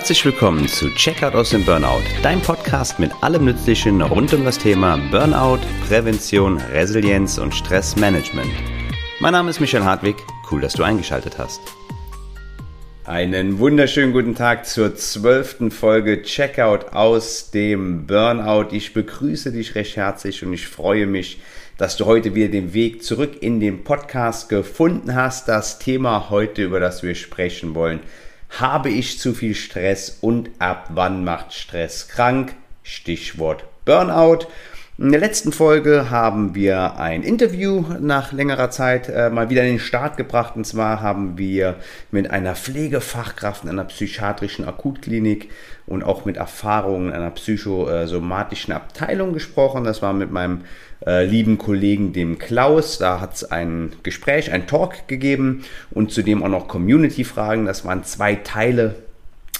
Herzlich willkommen zu Checkout aus dem Burnout, dein Podcast mit allem Nützlichen rund um das Thema Burnout, Prävention, Resilienz und Stressmanagement. Mein Name ist Michael Hartwig, cool, dass du eingeschaltet hast. Einen wunderschönen guten Tag zur zwölften Folge Checkout aus dem Burnout. Ich begrüße dich recht herzlich und ich freue mich, dass du heute wieder den Weg zurück in den Podcast gefunden hast. Das Thema heute, über das wir sprechen wollen, habe ich zu viel Stress und ab wann macht Stress krank? Stichwort Burnout. In der letzten Folge haben wir ein Interview nach längerer Zeit äh, mal wieder in den Start gebracht. Und zwar haben wir mit einer Pflegefachkraft in einer psychiatrischen Akutklinik und auch mit Erfahrungen in einer psychosomatischen Abteilung gesprochen. Das war mit meinem äh, lieben Kollegen, dem Klaus. Da hat es ein Gespräch, ein Talk gegeben und zudem auch noch Community-Fragen. Das waren zwei Teile.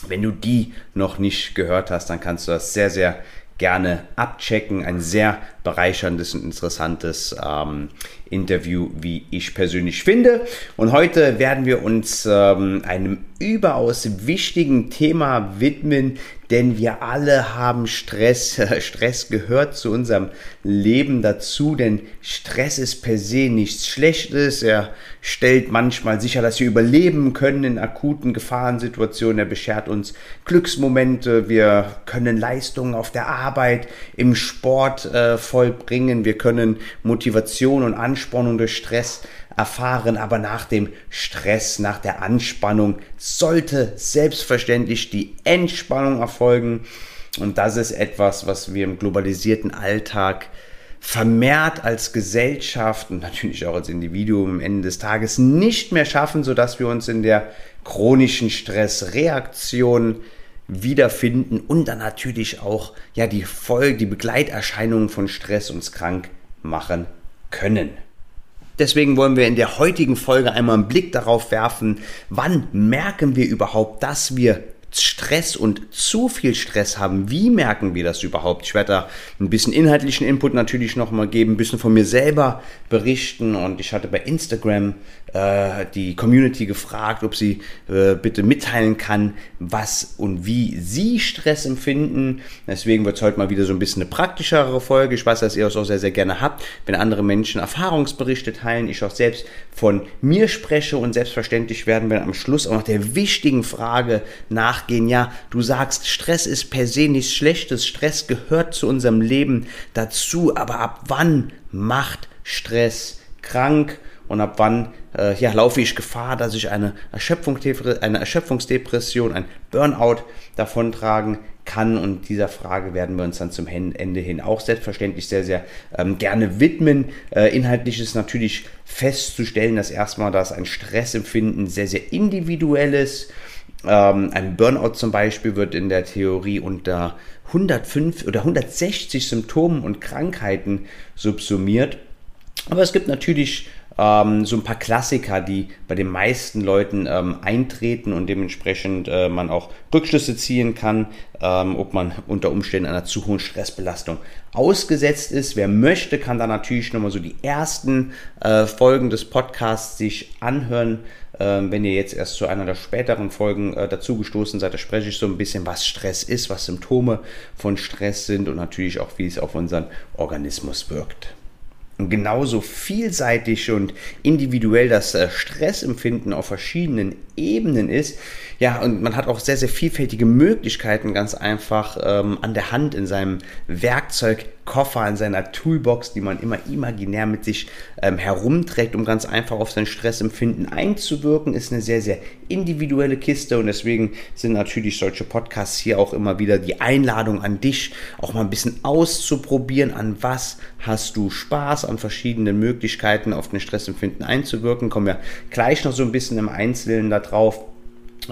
Wenn du die noch nicht gehört hast, dann kannst du das sehr, sehr gerne abchecken. Ein sehr bereicherndes und interessantes ähm, Interview, wie ich persönlich finde. Und heute werden wir uns ähm, einem überaus wichtigen Thema widmen, denn wir alle haben Stress. Stress gehört zu unserem Leben dazu, denn Stress ist per se nichts Schlechtes. Er stellt manchmal sicher, dass wir überleben können in akuten Gefahrensituationen. Er beschert uns Glücksmomente. Wir können Leistungen auf der Arbeit, im Sport äh, vollbringen. Wir können Motivation und Anspornung durch Stress erfahren, aber nach dem Stress, nach der Anspannung sollte selbstverständlich die Entspannung erfolgen. Und das ist etwas, was wir im globalisierten Alltag vermehrt als Gesellschaft und natürlich auch als Individuum am Ende des Tages nicht mehr schaffen, sodass wir uns in der chronischen Stressreaktion wiederfinden und dann natürlich auch ja die Folge, die Begleiterscheinungen von Stress uns krank machen können. Deswegen wollen wir in der heutigen Folge einmal einen Blick darauf werfen, wann merken wir überhaupt, dass wir Stress und zu viel Stress haben. Wie merken wir das überhaupt? Ich werde da ein bisschen inhaltlichen Input natürlich nochmal geben, ein bisschen von mir selber berichten und ich hatte bei Instagram äh, die Community gefragt, ob sie äh, bitte mitteilen kann, was und wie sie Stress empfinden. Deswegen wird es heute mal wieder so ein bisschen eine praktischere Folge. Ich weiß, dass ihr es auch sehr, sehr gerne habt, wenn andere Menschen Erfahrungsberichte teilen, ich auch selbst von mir spreche und selbstverständlich werden wir am Schluss auch noch der wichtigen Frage nachgehen. Ja, du sagst, Stress ist per se nichts Schlechtes, Stress gehört zu unserem Leben dazu, aber ab wann macht Stress krank? und ab wann äh, ja, laufe ich Gefahr, dass ich eine, Erschöpfung, eine Erschöpfungsdepression, ein Burnout davontragen kann. Und dieser Frage werden wir uns dann zum Ende hin auch selbstverständlich sehr, sehr ähm, gerne widmen. Äh, inhaltlich ist natürlich festzustellen, dass erstmal das ein Stressempfinden sehr, sehr individuell ist. Ähm, ein Burnout zum Beispiel wird in der Theorie unter 105 oder 160 Symptomen und Krankheiten subsumiert. Aber es gibt natürlich ähm, so ein paar Klassiker, die bei den meisten Leuten ähm, eintreten und dementsprechend äh, man auch Rückschlüsse ziehen kann, ähm, ob man unter Umständen einer zu hohen Stressbelastung ausgesetzt ist. Wer möchte, kann da natürlich nochmal so die ersten äh, Folgen des Podcasts sich anhören. Ähm, wenn ihr jetzt erst zu einer der späteren Folgen äh, dazugestoßen seid, da spreche ich so ein bisschen, was Stress ist, was Symptome von Stress sind und natürlich auch, wie es auf unseren Organismus wirkt genauso vielseitig und individuell das äh, Stressempfinden auf verschiedenen Ebenen ist. Ja, und man hat auch sehr, sehr vielfältige Möglichkeiten ganz einfach ähm, an der Hand in seinem Werkzeugkoffer, in seiner Toolbox, die man immer imaginär mit sich ähm, herumträgt, um ganz einfach auf sein Stressempfinden einzuwirken, ist eine sehr, sehr individuelle Kiste und deswegen sind natürlich solche Podcasts hier auch immer wieder die Einladung an dich, auch mal ein bisschen auszuprobieren, an was hast du Spaß, an verschiedenen Möglichkeiten auf den Stressempfinden einzuwirken. Kommen wir gleich noch so ein bisschen im Einzelnen darauf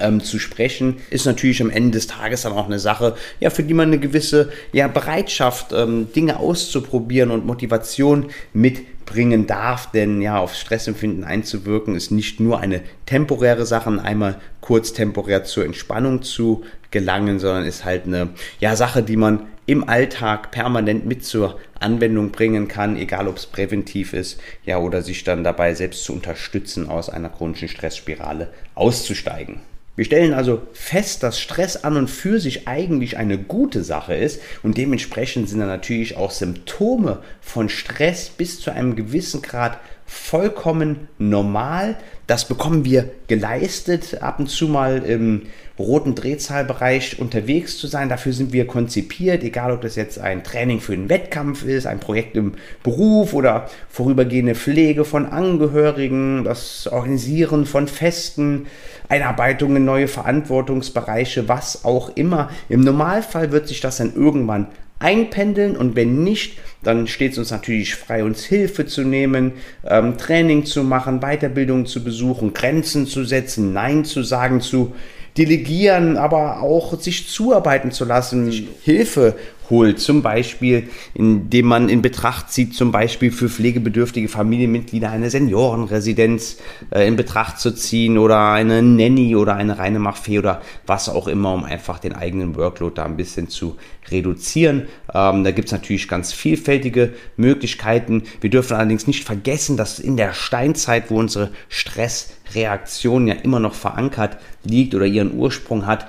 ähm, zu sprechen, ist natürlich am Ende des Tages dann auch eine Sache, ja, für die man eine gewisse ja, Bereitschaft, ähm, Dinge auszuprobieren und Motivation mitbringen darf, denn ja, auf Stressempfinden einzuwirken ist nicht nur eine temporäre Sache, einmal kurz temporär zur Entspannung zu gelangen, sondern ist halt eine ja, Sache, die man im Alltag permanent mit zur Anwendung bringen kann, egal ob es präventiv ist, ja, oder sich dann dabei selbst zu unterstützen, aus einer chronischen Stressspirale auszusteigen. Wir stellen also fest, dass Stress an und für sich eigentlich eine gute Sache ist und dementsprechend sind dann natürlich auch Symptome von Stress bis zu einem gewissen Grad vollkommen normal. Das bekommen wir geleistet, ab und zu mal im roten Drehzahlbereich unterwegs zu sein. Dafür sind wir konzipiert, egal ob das jetzt ein Training für einen Wettkampf ist, ein Projekt im Beruf oder vorübergehende Pflege von Angehörigen, das Organisieren von Festen, Einarbeitung in neue Verantwortungsbereiche, was auch immer. Im Normalfall wird sich das dann irgendwann einpendeln und wenn nicht, dann steht es uns natürlich frei, uns Hilfe zu nehmen, ähm, Training zu machen, Weiterbildung zu besuchen, Grenzen zu setzen, Nein zu sagen, zu delegieren, aber auch sich zuarbeiten zu lassen, Hilfe holt. Zum Beispiel, indem man in Betracht zieht, zum Beispiel für pflegebedürftige Familienmitglieder eine Seniorenresidenz äh, in Betracht zu ziehen oder eine Nanny oder eine reine Machfee oder was auch immer, um einfach den eigenen Workload da ein bisschen zu reduzieren. Ähm, da gibt es natürlich ganz vielfältige Möglichkeiten. Wir dürfen allerdings nicht vergessen, dass in der Steinzeit, wo unsere Stressreaktion ja immer noch verankert liegt oder ihren Ursprung hat,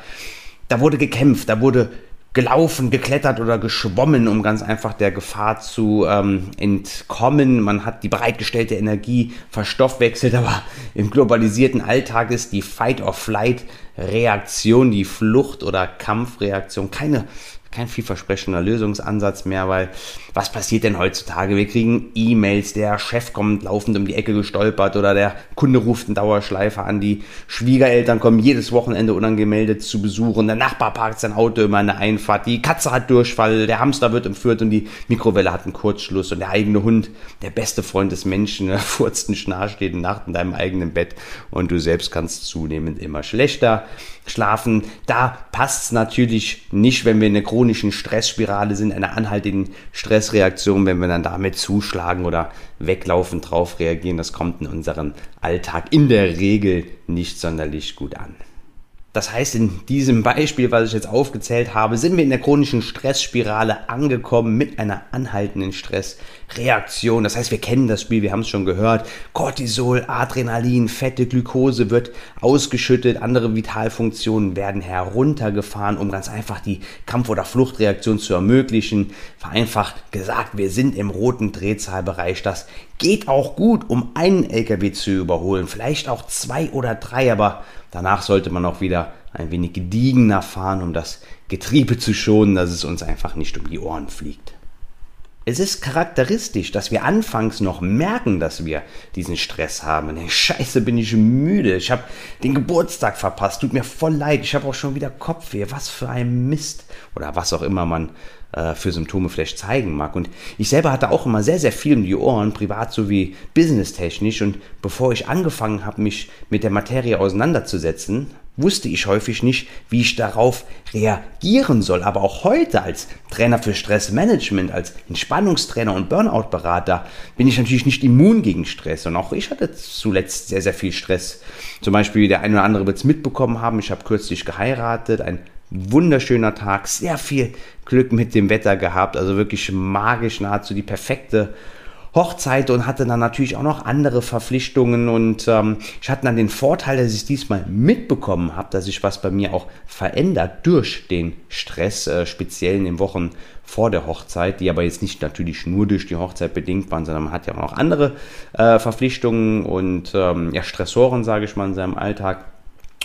da wurde gekämpft, da wurde gelaufen, geklettert oder geschwommen, um ganz einfach der Gefahr zu ähm, entkommen. Man hat die bereitgestellte Energie verstoffwechselt, aber im globalisierten Alltag ist die Fight-or-Flight-Reaktion, die Flucht- oder Kampfreaktion keine kein vielversprechender Lösungsansatz mehr, weil was passiert denn heutzutage? Wir kriegen E-Mails, der Chef kommt laufend um die Ecke gestolpert oder der Kunde ruft einen Dauerschleifer an, die Schwiegereltern kommen jedes Wochenende unangemeldet zu besuchen, der Nachbar parkt sein Auto immer in der Einfahrt, die Katze hat Durchfall, der Hamster wird entführt und die Mikrowelle hat einen Kurzschluss und der eigene Hund, der beste Freund des Menschen, furzt einen Schnarch jede Nacht in deinem eigenen Bett und du selbst kannst zunehmend immer schlechter schlafen. Da passt es natürlich nicht, wenn wir in einer chronischen Stressspirale sind, einer anhaltenden Stressreaktion, wenn wir dann damit zuschlagen oder weglaufen drauf reagieren. Das kommt in unserem Alltag in der Regel nicht sonderlich gut an. Das heißt, in diesem Beispiel, was ich jetzt aufgezählt habe, sind wir in der chronischen Stressspirale angekommen mit einer anhaltenden Stressreaktion. Das heißt, wir kennen das Spiel, wir haben es schon gehört. Cortisol, Adrenalin, Fette, Glukose wird ausgeschüttet, andere Vitalfunktionen werden heruntergefahren, um ganz einfach die Kampf- oder Fluchtreaktion zu ermöglichen. Vereinfacht gesagt, wir sind im roten Drehzahlbereich. Das geht auch gut, um einen LKW zu überholen, vielleicht auch zwei oder drei, aber Danach sollte man auch wieder ein wenig gediegener fahren, um das Getriebe zu schonen, dass es uns einfach nicht um die Ohren fliegt. Es ist charakteristisch, dass wir anfangs noch merken, dass wir diesen Stress haben. Hey, Scheiße, bin ich müde. Ich habe den Geburtstag verpasst. Tut mir voll leid. Ich habe auch schon wieder Kopfweh. Was für ein Mist. Oder was auch immer man äh, für Symptome vielleicht zeigen mag. Und ich selber hatte auch immer sehr, sehr viel um die Ohren, privat sowie businesstechnisch. Und bevor ich angefangen habe, mich mit der Materie auseinanderzusetzen, wusste ich häufig nicht, wie ich darauf reagieren soll. Aber auch heute als Trainer für Stressmanagement, als Entspannungstrainer und Burnout-Berater bin ich natürlich nicht immun gegen Stress. Und auch ich hatte zuletzt sehr, sehr viel Stress. Zum Beispiel der eine oder andere wird es mitbekommen haben. Ich habe kürzlich geheiratet, ein wunderschöner Tag, sehr viel Glück mit dem Wetter gehabt, also wirklich magisch, nahezu die perfekte Hochzeit und hatte dann natürlich auch noch andere Verpflichtungen und ähm, ich hatte dann den Vorteil, dass ich diesmal mitbekommen habe, dass sich was bei mir auch verändert durch den Stress, äh, speziell in den Wochen vor der Hochzeit, die aber jetzt nicht natürlich nur durch die Hochzeit bedingt waren, sondern man hat ja auch noch andere äh, Verpflichtungen und ähm, ja, Stressoren, sage ich mal, in seinem Alltag.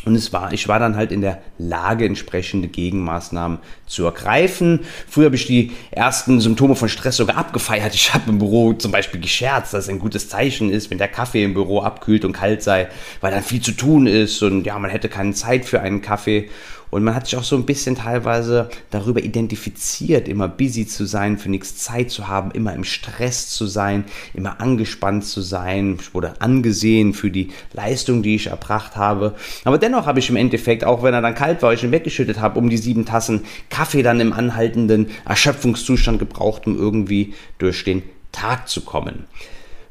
Und es war, ich war dann halt in der Lage, entsprechende Gegenmaßnahmen zu ergreifen. Früher habe ich die ersten Symptome von Stress sogar abgefeiert. Ich habe im Büro zum Beispiel gescherzt, dass es ein gutes Zeichen ist, wenn der Kaffee im Büro abkühlt und kalt sei, weil dann viel zu tun ist und ja, man hätte keine Zeit für einen Kaffee. Und man hat sich auch so ein bisschen teilweise darüber identifiziert, immer busy zu sein, für nichts Zeit zu haben, immer im Stress zu sein, immer angespannt zu sein. Ich wurde angesehen für die Leistung, die ich erbracht habe. Aber dennoch habe ich im Endeffekt, auch wenn er dann kalt war, ich ihn weggeschüttet habe, um die sieben Tassen Kaffee dann im anhaltenden Erschöpfungszustand gebraucht, um irgendwie durch den Tag zu kommen.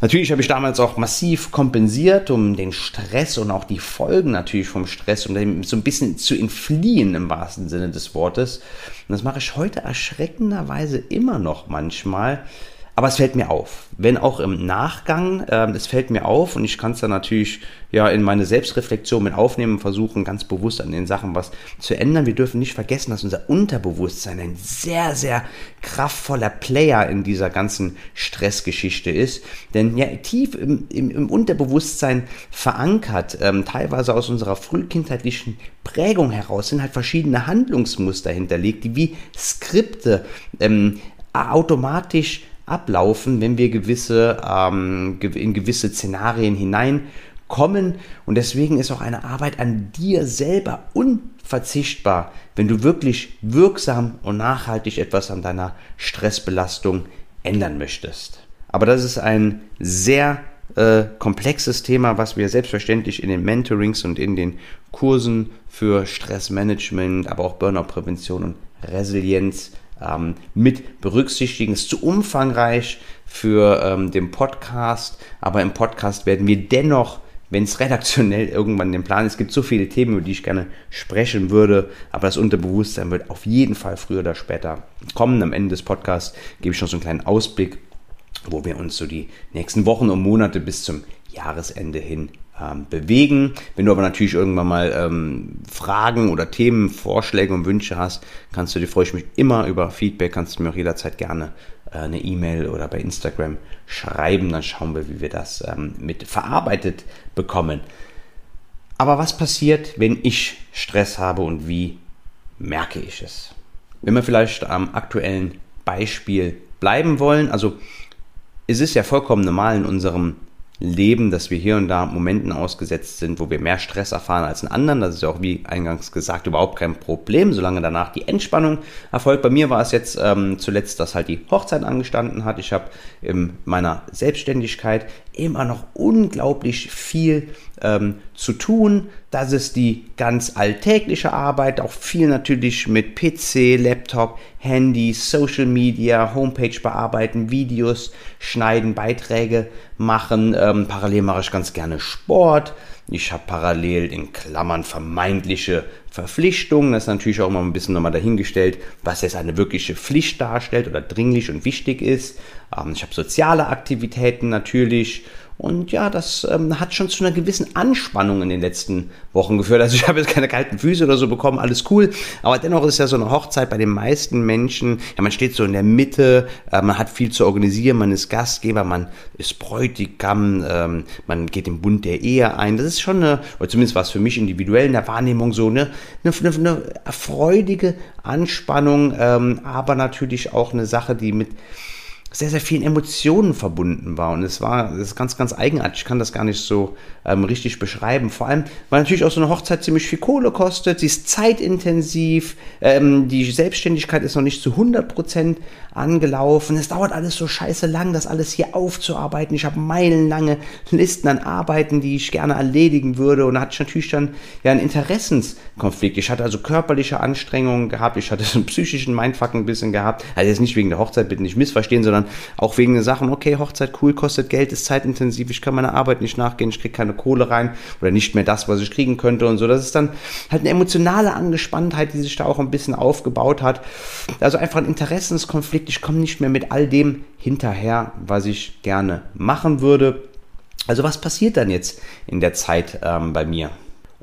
Natürlich habe ich damals auch massiv kompensiert, um den Stress und auch die Folgen natürlich vom Stress, um dem so ein bisschen zu entfliehen im wahrsten Sinne des Wortes. Und das mache ich heute erschreckenderweise immer noch manchmal. Aber es fällt mir auf, wenn auch im Nachgang, äh, es fällt mir auf und ich kann es dann natürlich ja in meine Selbstreflexion mit aufnehmen, versuchen ganz bewusst an den Sachen was zu ändern. Wir dürfen nicht vergessen, dass unser Unterbewusstsein ein sehr, sehr kraftvoller Player in dieser ganzen Stressgeschichte ist. Denn ja, tief im, im, im Unterbewusstsein verankert, ähm, teilweise aus unserer frühkindheitlichen Prägung heraus, sind halt verschiedene Handlungsmuster hinterlegt, die wie Skripte ähm, automatisch ablaufen, wenn wir gewisse, ähm, in gewisse Szenarien hineinkommen. Und deswegen ist auch eine Arbeit an dir selber unverzichtbar, wenn du wirklich wirksam und nachhaltig etwas an deiner Stressbelastung ändern möchtest. Aber das ist ein sehr äh, komplexes Thema, was wir selbstverständlich in den Mentorings und in den Kursen für Stressmanagement, aber auch Burnout-Prävention und Resilienz ähm, mit berücksichtigen. Ist zu umfangreich für ähm, den Podcast, aber im Podcast werden wir dennoch, wenn es redaktionell irgendwann den Plan ist, es gibt so viele Themen, über die ich gerne sprechen würde, aber das Unterbewusstsein wird auf jeden Fall früher oder später kommen. Am Ende des Podcasts gebe ich noch so einen kleinen Ausblick, wo wir uns so die nächsten Wochen und Monate bis zum Jahresende hin ähm, bewegen. Wenn du aber natürlich irgendwann mal ähm, Fragen oder Themen, Vorschläge und Wünsche hast, kannst du dir, freue ich mich immer über Feedback, kannst du mir auch jederzeit gerne äh, eine E-Mail oder bei Instagram schreiben, dann schauen wir, wie wir das ähm, mit verarbeitet bekommen. Aber was passiert, wenn ich Stress habe und wie merke ich es? Wenn wir vielleicht am aktuellen Beispiel bleiben wollen, also es ist ja vollkommen normal in unserem Leben, dass wir hier und da Momenten ausgesetzt sind, wo wir mehr Stress erfahren als in anderen. Das ist ja auch, wie eingangs gesagt, überhaupt kein Problem, solange danach die Entspannung erfolgt. Bei mir war es jetzt ähm, zuletzt, dass halt die Hochzeit angestanden hat. Ich habe in meiner Selbstständigkeit immer noch unglaublich viel ähm, zu tun. Das ist die ganz alltägliche Arbeit, auch viel natürlich mit PC, Laptop, Handy, Social Media, Homepage bearbeiten, Videos schneiden, Beiträge machen. Ähm, parallel mache ich ganz gerne Sport. Ich habe parallel in Klammern vermeintliche Verpflichtungen. Das ist natürlich auch immer ein bisschen nochmal dahingestellt, was jetzt eine wirkliche Pflicht darstellt oder dringlich und wichtig ist. Ähm, ich habe soziale Aktivitäten natürlich und ja, das ähm, hat schon zu einer gewissen Anspannung in den letzten Wochen geführt. Also ich habe jetzt keine kalten Füße oder so bekommen, alles cool. Aber dennoch ist ja so eine Hochzeit bei den meisten Menschen, ja, man steht so in der Mitte, äh, man hat viel zu organisieren, man ist Gastgeber, man ist Bräutigam, ähm, man geht im Bund der Ehe ein. Das ist schon eine, oder zumindest war es für mich individuell in der Wahrnehmung so eine, eine, eine, freudige Anspannung, ähm, aber natürlich auch eine Sache, die mit sehr, sehr vielen Emotionen verbunden war. Und es war das ist ganz, ganz eigenartig. Ich kann das gar nicht so ähm, richtig beschreiben. Vor allem, weil natürlich auch so eine Hochzeit ziemlich viel Kohle kostet. Sie ist zeitintensiv. Ähm, die Selbstständigkeit ist noch nicht zu 100% angelaufen. Es dauert alles so scheiße lang, das alles hier aufzuarbeiten. Ich habe meilenlange Listen an Arbeiten, die ich gerne erledigen würde. Und da hatte ich natürlich dann ja einen Interessenskonflikt. Ich hatte also körperliche Anstrengungen gehabt. Ich hatte so einen psychischen Mindfuck ein bisschen gehabt. Also jetzt nicht wegen der Hochzeit, bitte nicht missverstehen, sondern auch wegen der Sachen, okay, Hochzeit cool, kostet Geld, ist zeitintensiv, ich kann meiner Arbeit nicht nachgehen, ich kriege keine Kohle rein oder nicht mehr das, was ich kriegen könnte und so. Das ist dann halt eine emotionale Angespanntheit, die sich da auch ein bisschen aufgebaut hat. Also einfach ein Interessenskonflikt. Ich komme nicht mehr mit all dem hinterher, was ich gerne machen würde. Also was passiert dann jetzt in der Zeit ähm, bei mir?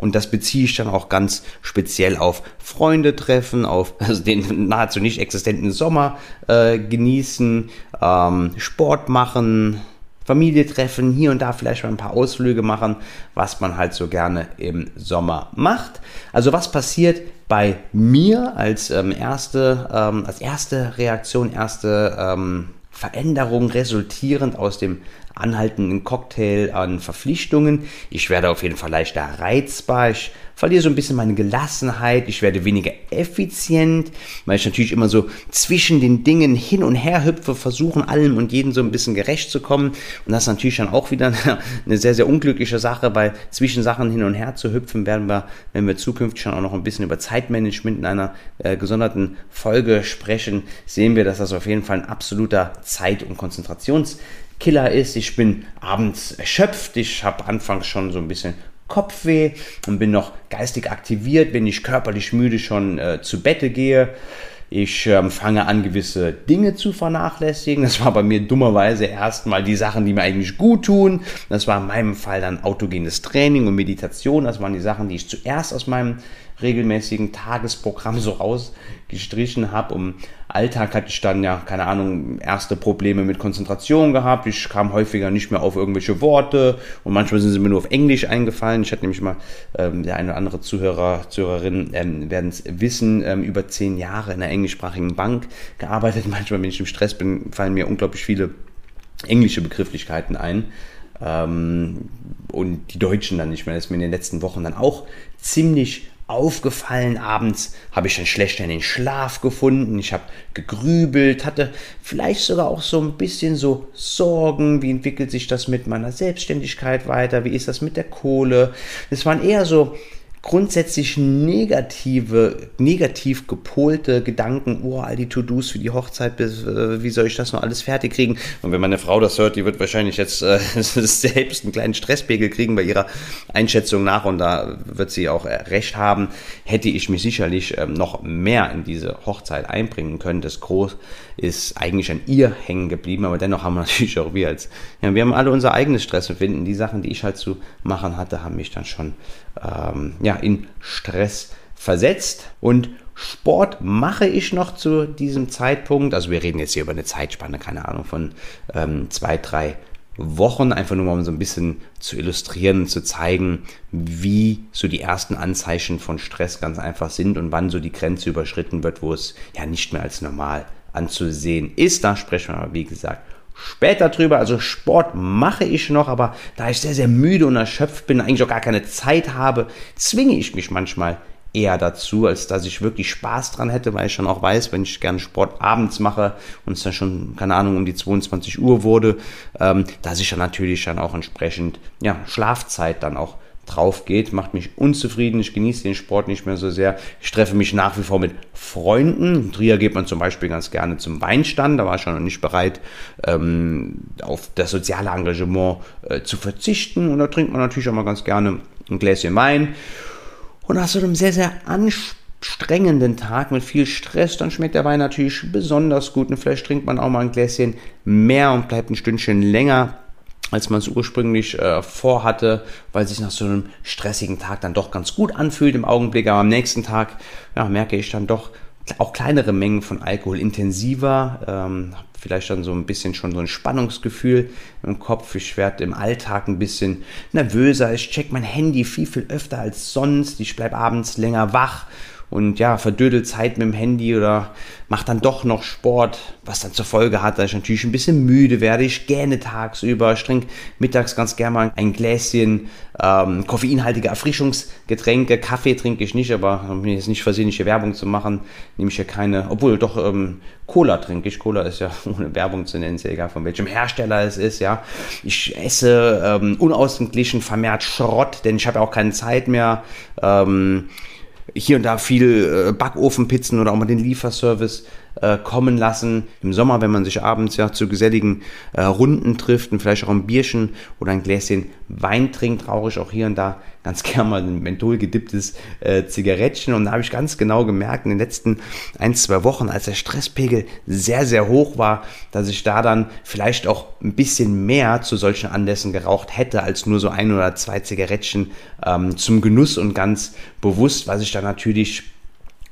Und das beziehe ich dann auch ganz speziell auf Freunde treffen, auf also den nahezu nicht existenten Sommer äh, genießen, ähm, Sport machen, Familie treffen, hier und da vielleicht mal ein paar Ausflüge machen, was man halt so gerne im Sommer macht. Also was passiert bei mir als ähm, erste, ähm, als erste Reaktion, erste ähm, Veränderung resultierend aus dem anhaltenden Cocktail an Verpflichtungen. Ich werde auf jeden Fall leichter reizbar. Ich verliere so ein bisschen meine Gelassenheit. Ich werde weniger effizient, weil ich natürlich immer so zwischen den Dingen hin und her hüpfe, versuchen allem und jedem so ein bisschen gerecht zu kommen. Und das ist natürlich dann auch wieder eine sehr, sehr unglückliche Sache, weil zwischen Sachen hin und her zu hüpfen werden wir, wenn wir zukünftig schon auch noch ein bisschen über Zeitmanagement in einer äh, gesonderten Folge sprechen, sehen wir, dass das auf jeden Fall ein absoluter Zeit- und Konzentrations Killer ist. Ich bin abends erschöpft. Ich habe anfangs schon so ein bisschen Kopfweh und bin noch geistig aktiviert, wenn ich körperlich müde schon äh, zu Bette gehe. Ich ähm, fange an, gewisse Dinge zu vernachlässigen. Das war bei mir dummerweise erstmal die Sachen, die mir eigentlich gut tun. Das war in meinem Fall dann autogenes Training und Meditation. Das waren die Sachen, die ich zuerst aus meinem regelmäßigen Tagesprogramm so rausgestrichen habe. Um Alltag hatte ich dann ja, keine Ahnung, erste Probleme mit Konzentration gehabt. Ich kam häufiger nicht mehr auf irgendwelche Worte und manchmal sind sie mir nur auf Englisch eingefallen. Ich hatte nämlich mal, ähm, der eine oder andere Zuhörer, Zuhörerin ähm, werden es wissen, ähm, über zehn Jahre in einer englischsprachigen Bank gearbeitet. Manchmal, wenn ich im Stress bin, fallen mir unglaublich viele englische Begrifflichkeiten ein ähm, und die Deutschen dann nicht mehr. Das ist mir in den letzten Wochen dann auch ziemlich aufgefallen. Abends habe ich dann schlechter in den Schlaf gefunden. Ich habe gegrübelt, hatte vielleicht sogar auch so ein bisschen so Sorgen. Wie entwickelt sich das mit meiner Selbstständigkeit weiter? Wie ist das mit der Kohle? Das waren eher so grundsätzlich negative, negativ gepolte Gedanken, oh, all die To-Dos für die Hochzeit, äh, wie soll ich das noch alles fertig kriegen? Und wenn meine Frau das hört, die wird wahrscheinlich jetzt äh, selbst einen kleinen Stresspegel kriegen bei ihrer Einschätzung nach und da wird sie auch recht haben, hätte ich mich sicherlich ähm, noch mehr in diese Hochzeit einbringen können. Das Groß ist eigentlich an ihr hängen geblieben, aber dennoch haben wir natürlich auch wir als, ja, wir haben alle unser eigenes Stress empfinden. Die Sachen, die ich halt zu machen hatte, haben mich dann schon, ähm, ja, in Stress versetzt und Sport mache ich noch zu diesem Zeitpunkt. Also wir reden jetzt hier über eine Zeitspanne, keine Ahnung, von ähm, zwei, drei Wochen, einfach nur mal um so ein bisschen zu illustrieren, zu zeigen, wie so die ersten Anzeichen von Stress ganz einfach sind und wann so die Grenze überschritten wird, wo es ja nicht mehr als normal anzusehen ist. Da sprechen wir aber, wie gesagt, später drüber. Also Sport mache ich noch, aber da ich sehr, sehr müde und erschöpft bin, eigentlich auch gar keine Zeit habe, zwinge ich mich manchmal eher dazu, als dass ich wirklich Spaß dran hätte, weil ich schon auch weiß, wenn ich gerne Sport abends mache und es dann schon, keine Ahnung, um die 22 Uhr wurde, ähm, dass ich dann natürlich dann auch entsprechend, ja, Schlafzeit dann auch drauf geht, macht mich unzufrieden. Ich genieße den Sport nicht mehr so sehr. Ich treffe mich nach wie vor mit Freunden. In Trier geht man zum Beispiel ganz gerne zum Weinstand. Da war ich schon noch nicht bereit, ähm, auf das soziale Engagement äh, zu verzichten. Und da trinkt man natürlich auch mal ganz gerne ein Gläschen Wein. Und nach so einem sehr, sehr anstrengenden Tag mit viel Stress, dann schmeckt der Wein natürlich besonders gut. Und vielleicht trinkt man auch mal ein Gläschen mehr und bleibt ein Stündchen länger als man es ursprünglich äh, vorhatte, weil sich nach so einem stressigen Tag dann doch ganz gut anfühlt im Augenblick. Aber am nächsten Tag ja, merke ich dann doch auch kleinere Mengen von Alkohol intensiver, ähm, vielleicht dann so ein bisschen schon so ein Spannungsgefühl im Kopf. Ich werde im Alltag ein bisschen nervöser. Ich check mein Handy viel, viel öfter als sonst. Ich bleibe abends länger wach und ja, verdödelt Zeit mit dem Handy oder macht dann doch noch Sport, was dann zur Folge hat, dass ich natürlich ein bisschen müde werde. Ich gähne tagsüber, ich trinke mittags ganz gerne mal ein Gläschen ähm, koffeinhaltige Erfrischungsgetränke. Kaffee trinke ich nicht, aber um jetzt nicht versehentliche Werbung zu machen, nehme ich ja keine, obwohl doch ähm, Cola trinke ich. Cola ist ja ohne Werbung zu nennen, ist ja egal von welchem Hersteller es ist, ja. Ich esse ähm, unausgeglichen vermehrt Schrott, denn ich habe ja auch keine Zeit mehr. Ähm, hier und da viel äh, Backofenpizzen oder auch mal den Lieferservice äh, kommen lassen. Im Sommer, wenn man sich abends ja zu geselligen äh, Runden trifft und vielleicht auch ein Bierchen oder ein Gläschen Wein trinkt, rauche ich auch hier und da ganz gern mal ein Menthol gedipptes äh, Zigarettchen. Und da habe ich ganz genau gemerkt in den letzten ein, zwei Wochen, als der Stresspegel sehr, sehr hoch war, dass ich da dann vielleicht auch ein bisschen mehr zu solchen Anlässen geraucht hätte, als nur so ein oder zwei Zigarettchen ähm, zum Genuss und ganz bewusst, was ich da natürlich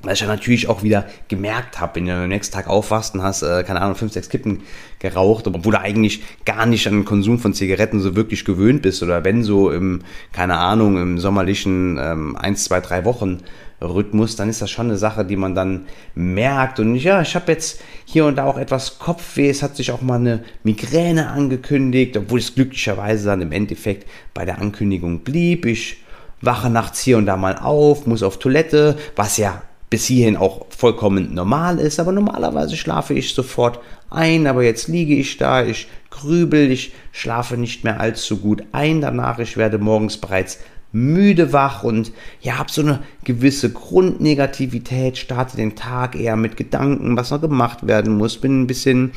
weil ich ja natürlich auch wieder gemerkt habe, wenn du am nächsten Tag aufwachst und hast, äh, keine Ahnung, fünf, sechs Kippen geraucht, obwohl du eigentlich gar nicht an den Konsum von Zigaretten so wirklich gewöhnt bist oder wenn so im, keine Ahnung, im sommerlichen ähm, eins, zwei, drei Wochen Rhythmus, dann ist das schon eine Sache, die man dann merkt. Und ja, ich habe jetzt hier und da auch etwas Kopfweh. Es hat sich auch mal eine Migräne angekündigt, obwohl es glücklicherweise dann im Endeffekt bei der Ankündigung blieb. Ich wache nachts hier und da mal auf, muss auf Toilette, was ja bis hierhin auch vollkommen normal ist, aber normalerweise schlafe ich sofort ein, aber jetzt liege ich da, ich grübel, ich schlafe nicht mehr allzu gut ein danach, ich werde morgens bereits müde wach und ja, habe so eine gewisse Grundnegativität, starte den Tag eher mit Gedanken, was noch gemacht werden muss, bin ein bisschen,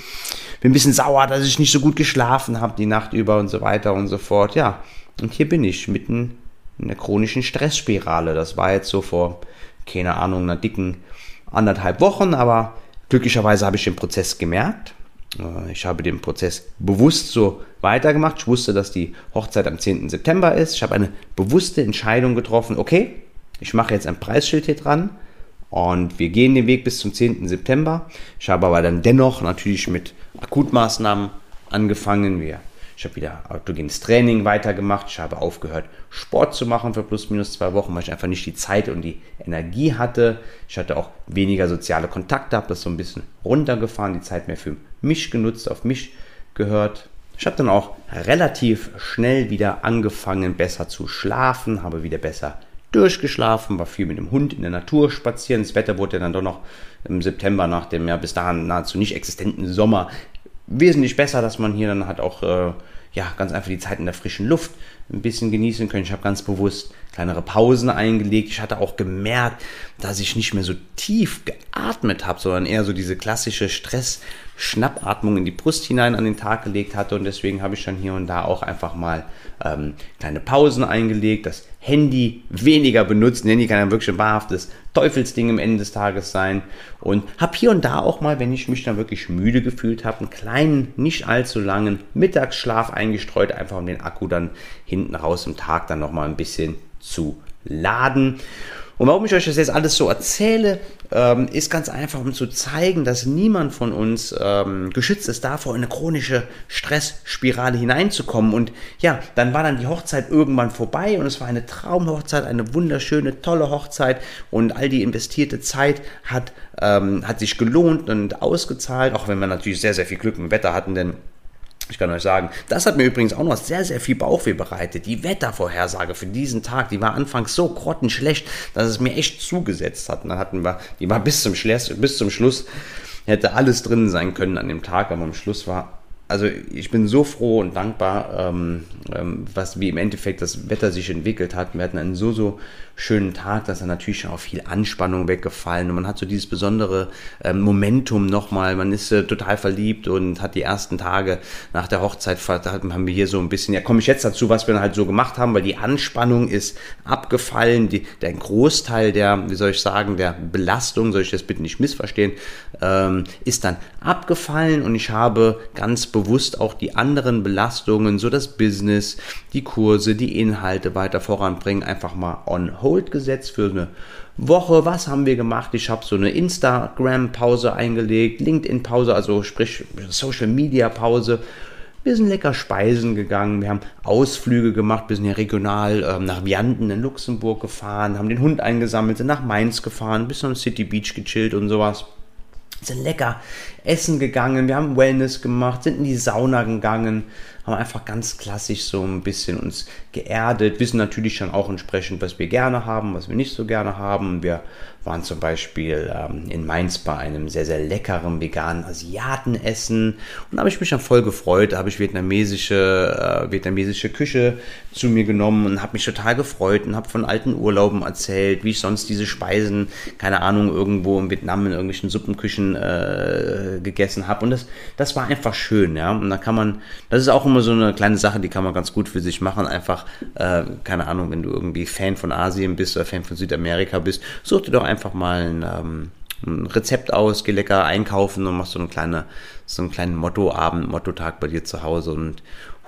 bin ein bisschen sauer, dass ich nicht so gut geschlafen habe die Nacht über und so weiter und so fort. Ja, und hier bin ich mitten in der chronischen Stressspirale. Das war jetzt so vor keine Ahnung, einer dicken anderthalb Wochen, aber Glücklicherweise habe ich den Prozess gemerkt. Äh, ich habe den Prozess bewusst so weitergemacht. Ich wusste, dass die Hochzeit am 10. September ist. Ich habe eine bewusste Entscheidung getroffen. Okay, ich mache jetzt ein Preisschild hier dran und wir gehen den Weg bis zum 10. September. Ich habe aber dann dennoch natürlich mit Akutmaßnahmen angefangen. Wir ich habe wieder autogenes Training weitergemacht. Ich habe aufgehört, Sport zu machen für plus minus zwei Wochen, weil ich einfach nicht die Zeit und die Energie hatte. Ich hatte auch weniger soziale Kontakte, habe das so ein bisschen runtergefahren, die Zeit mehr für mich genutzt, auf mich gehört. Ich habe dann auch relativ schnell wieder angefangen, besser zu schlafen, habe wieder besser durchgeschlafen, war viel mit dem Hund in der Natur spazieren. Das Wetter wurde dann doch noch im September nach dem ja bis dahin nahezu nicht existenten Sommer wesentlich besser, dass man hier dann hat auch äh, ja ganz einfach die Zeit in der frischen Luft ein bisschen genießen können. Ich habe ganz bewusst kleinere Pausen eingelegt. Ich hatte auch gemerkt, dass ich nicht mehr so tief geatmet habe, sondern eher so diese klassische Stress-Schnappatmung in die Brust hinein an den Tag gelegt hatte. Und deswegen habe ich dann hier und da auch einfach mal ähm, kleine Pausen eingelegt, das Handy weniger benutzt. Handy kann ja wirklich ein wahrhaftes Teufelsding am Ende des Tages sein. Und habe hier und da auch mal, wenn ich mich dann wirklich müde gefühlt habe, einen kleinen, nicht allzu langen Mittagsschlaf eingestreut, einfach um den Akku dann hinten raus im Tag dann nochmal ein bisschen zu laden. Und warum ich euch das jetzt alles so erzähle, ähm, ist ganz einfach, um zu zeigen, dass niemand von uns ähm, geschützt ist davor, in eine chronische Stressspirale hineinzukommen. Und ja, dann war dann die Hochzeit irgendwann vorbei und es war eine Traumhochzeit, eine wunderschöne, tolle Hochzeit und all die investierte Zeit hat, ähm, hat sich gelohnt und ausgezahlt, auch wenn wir natürlich sehr, sehr viel Glück im Wetter hatten, denn ich kann euch sagen, das hat mir übrigens auch noch sehr, sehr viel Bauchweh bereitet. Die Wettervorhersage für diesen Tag, die war anfangs so grottenschlecht, dass es mir echt zugesetzt hat. Und dann hatten wir, die war bis zum Schluss, bis zum Schluss, hätte alles drin sein können an dem Tag, aber am Schluss war also ich bin so froh und dankbar, ähm, ähm, was wie im Endeffekt das Wetter sich entwickelt hat. Wir hatten einen so, so schönen Tag, dass da natürlich auch viel Anspannung weggefallen und man hat so dieses besondere ähm, Momentum nochmal. Man ist äh, total verliebt und hat die ersten Tage nach der Hochzeit, haben wir hier so ein bisschen, ja komme ich jetzt dazu, was wir dann halt so gemacht haben, weil die Anspannung ist abgefallen, die, der Großteil der, wie soll ich sagen, der Belastung, soll ich das bitte nicht missverstehen, ähm, ist dann abgefallen und ich habe ganz bewusst auch die anderen Belastungen, so das Business, die Kurse, die Inhalte weiter voranbringen, einfach mal on hold gesetzt für eine Woche. Was haben wir gemacht? Ich habe so eine Instagram-Pause eingelegt, LinkedIn-Pause, also sprich Social-Media-Pause. Wir sind lecker speisen gegangen, wir haben Ausflüge gemacht, wir sind ja regional ähm, nach Vianden in Luxemburg gefahren, haben den Hund eingesammelt, sind nach Mainz gefahren, bis zum City Beach gechillt und sowas sind lecker essen gegangen, wir haben Wellness gemacht, sind in die Sauna gegangen, haben einfach ganz klassisch so ein bisschen uns geerdet, wissen natürlich schon auch entsprechend, was wir gerne haben, was wir nicht so gerne haben. Wir waren zum Beispiel ähm, in Mainz bei einem sehr, sehr leckeren veganen Asiatenessen und da habe ich mich dann voll gefreut. Da habe ich vietnamesische, äh, vietnamesische Küche zu mir genommen und habe mich total gefreut und habe von alten Urlauben erzählt, wie ich sonst diese Speisen, keine Ahnung, irgendwo in Vietnam in irgendwelchen Suppenküchen äh, gegessen habe. Und das, das war einfach schön, ja. Und da kann man, das ist auch immer so eine kleine Sache, die kann man ganz gut für sich machen. Einfach, äh, keine Ahnung, wenn du irgendwie Fan von Asien bist oder Fan von Südamerika bist, such dir doch einfach mal ein, ähm, ein Rezept aus, geh lecker einkaufen und machst so, eine kleine, so einen kleinen Mottoabend, Mottotag bei dir zu Hause und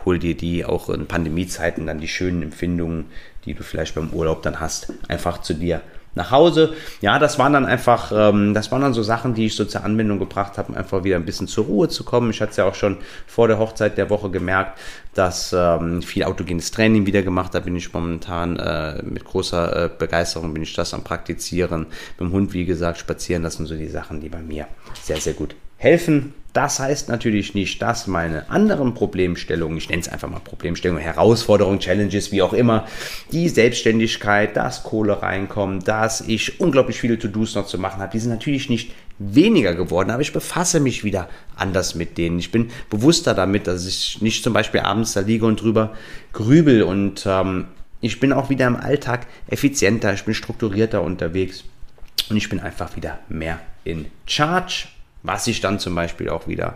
hol dir die auch in Pandemiezeiten dann die schönen Empfindungen, die du vielleicht beim Urlaub dann hast, einfach zu dir nach Hause. Ja, das waren dann einfach, ähm, das waren dann so Sachen, die ich so zur Anwendung gebracht habe, einfach wieder ein bisschen zur Ruhe zu kommen. Ich hatte es ja auch schon vor der Hochzeit der Woche gemerkt, dass ähm, viel autogenes Training wieder gemacht. Da bin ich momentan äh, mit großer äh, Begeisterung bin ich das am praktizieren. Mit dem Hund, wie gesagt, spazieren. Das sind so die Sachen, die bei mir sehr, sehr gut helfen. Das heißt natürlich nicht, dass meine anderen Problemstellungen, ich nenne es einfach mal Problemstellungen, Herausforderungen, Challenges, wie auch immer, die Selbstständigkeit, dass Kohle reinkommt, dass ich unglaublich viele To-Dos noch zu machen habe, die sind natürlich nicht weniger geworden, aber ich befasse mich wieder anders mit denen. Ich bin bewusster damit, dass ich nicht zum Beispiel abends da liege und drüber grübel und ähm, ich bin auch wieder im Alltag effizienter, ich bin strukturierter unterwegs und ich bin einfach wieder mehr in Charge was sich dann zum Beispiel auch wieder